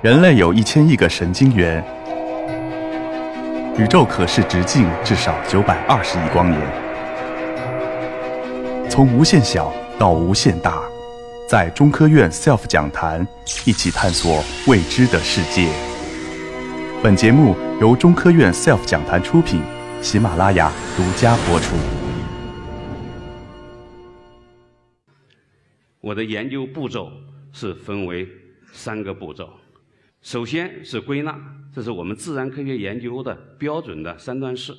人类有一千亿个神经元，宇宙可视直径至少九百二十亿光年。从无限小到无限大，在中科院 SELF 讲坛一起探索未知的世界。本节目由中科院 SELF 讲坛出品，喜马拉雅独家播出。我的研究步骤是分为三个步骤。首先是归纳，这是我们自然科学研究的标准的三段式。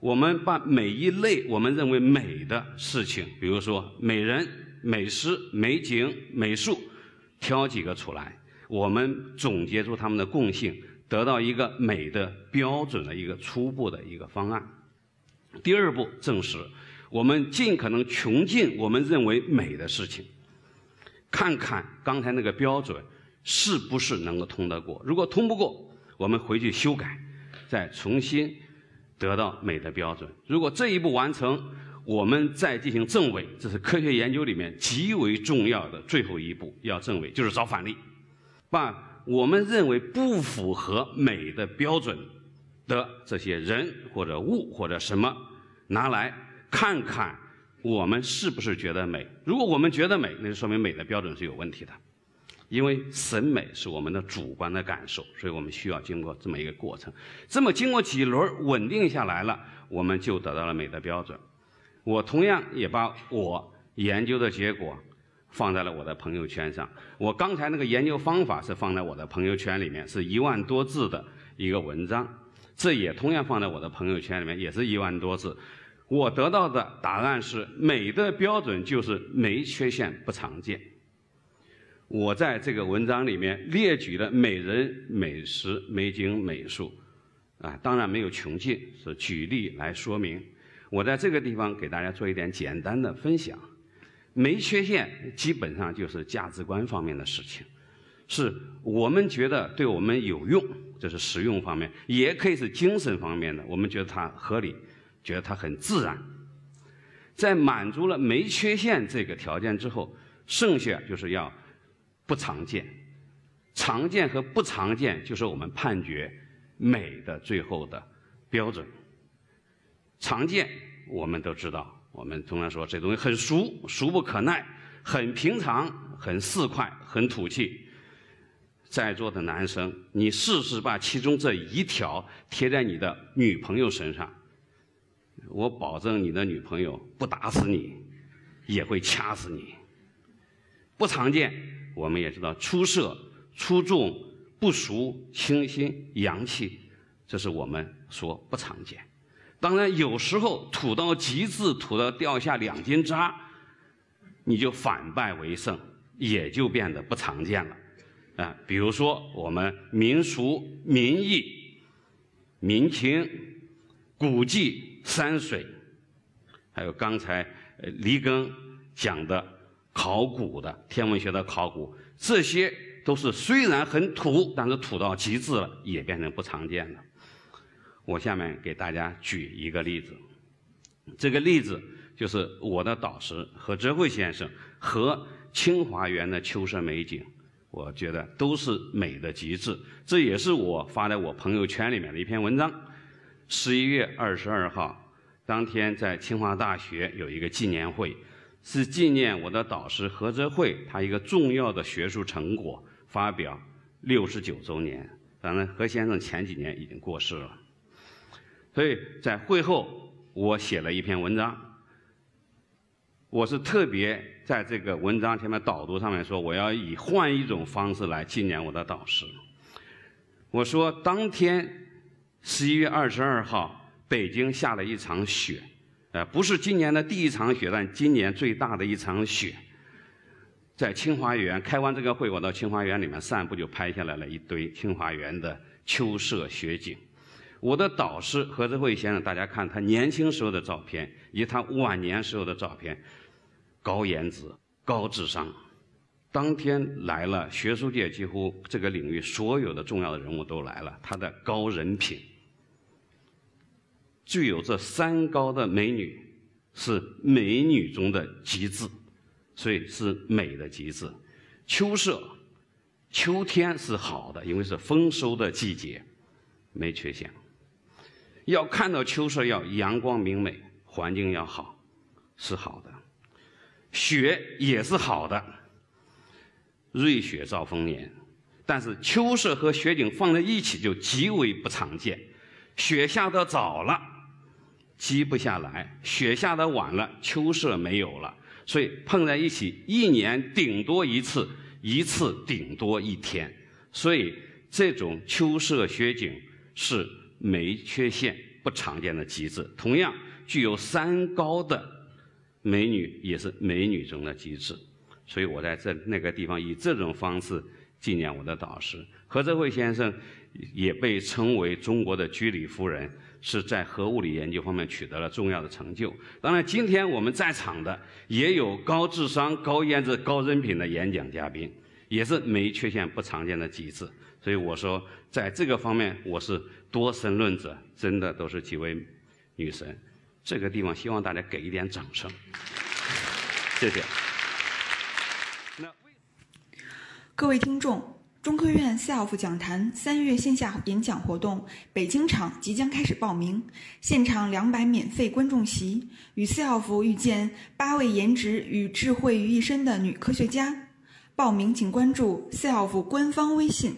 我们把每一类我们认为美的事情，比如说美人、美诗、美景、美术，挑几个出来，我们总结出它们的共性，得到一个美的标准的一个初步的一个方案。第二步证实，我们尽可能穷尽我们认为美的事情，看看刚才那个标准。是不是能够通得过？如果通不过，我们回去修改，再重新得到美的标准。如果这一步完成，我们再进行证伪，这是科学研究里面极为重要的最后一步。要证伪，就是找反例，把我们认为不符合美的标准的这些人或者物或者什么拿来看看，我们是不是觉得美？如果我们觉得美，那就说明美的标准是有问题的。因为审美是我们的主观的感受，所以我们需要经过这么一个过程。这么经过几轮稳定下来了，我们就得到了美的标准。我同样也把我研究的结果放在了我的朋友圈上。我刚才那个研究方法是放在我的朋友圈里面，是一万多字的一个文章。这也同样放在我的朋友圈里面，也是一万多字。我得到的答案是：美的标准就是没缺陷、不常见。我在这个文章里面列举了美人、美食、美景、美术，啊，当然没有穷尽，是举例来说明。我在这个地方给大家做一点简单的分享。没缺陷，基本上就是价值观方面的事情，是我们觉得对我们有用，这是实用方面，也可以是精神方面的。我们觉得它合理，觉得它很自然。在满足了没缺陷这个条件之后，剩下就是要。不常见，常见和不常见就是我们判决美的最后的标准。常见我们都知道，我们通常说这东西很俗，俗不可耐，很平常，很四块，很土气。在座的男生，你试试把其中这一条贴在你的女朋友身上，我保证你的女朋友不打死你，也会掐死你。不常见。我们也知道，出色、出众、不俗、清新、洋气，这是我们说不常见。当然，有时候土到极致，土到掉下两斤渣，你就反败为胜，也就变得不常见了。啊，比如说我们民俗、民艺、民情、古迹、山水，还有刚才呃黎庚讲的。考古的天文学的考古，这些都是虽然很土，但是土到极致了，也变成不常见了。我下面给大家举一个例子，这个例子就是我的导师何哲慧先生和清华园的秋色美景，我觉得都是美的极致。这也是我发在我朋友圈里面的一篇文章。十一月二十二号，当天在清华大学有一个纪念会。是纪念我的导师何泽慧他一个重要的学术成果发表六十九周年。当然，何先生前几年已经过世了，所以在会后我写了一篇文章。我是特别在这个文章前面导读上面说，我要以换一种方式来纪念我的导师。我说，当天十一月二十二号，北京下了一场雪。呃，不是今年的第一场雪，但今年最大的一场雪，在清华园开完这个会，我到清华园里面散步，就拍下来了一堆清华园的秋色雪景。我的导师何志慧先生，大家看他年轻时候的照片，以及他晚年时候的照片，高颜值、高智商。当天来了，学术界几乎这个领域所有的重要的人物都来了，他的高人品。具有这三高的美女，是美女中的极致，所以是美的极致。秋色秋天是好的，因为是丰收的季节，没缺陷。要看到秋色，要阳光明媚，环境要好，是好的。雪也是好的，瑞雪兆丰年。但是秋色和雪景放在一起就极为不常见。雪下的早了，积不下来；雪下的晚了，秋色没有了。所以碰在一起，一年顶多一次，一次顶多一天。所以这种秋色雪景是没缺陷、不常见的极致。同样具有三高的美女，也是美女中的极致。所以我在这那个地方以这种方式纪念我的导师何泽慧先生，也被称为中国的居里夫人。是在核物理研究方面取得了重要的成就。当然，今天我们在场的也有高智商、高颜值、高人品的演讲嘉宾，也是没缺陷、不常见的极致。所以我说，在这个方面，我是多神论者，真的都是几位女神。这个地方希望大家给一点掌声，谢谢。那各位听众。中科院 SELF 讲坛三月线下演讲活动北京场即将开始报名，现场两百免费观众席，与 SELF 遇见八位颜值与智慧于一身的女科学家。报名请关注 SELF 官方微信。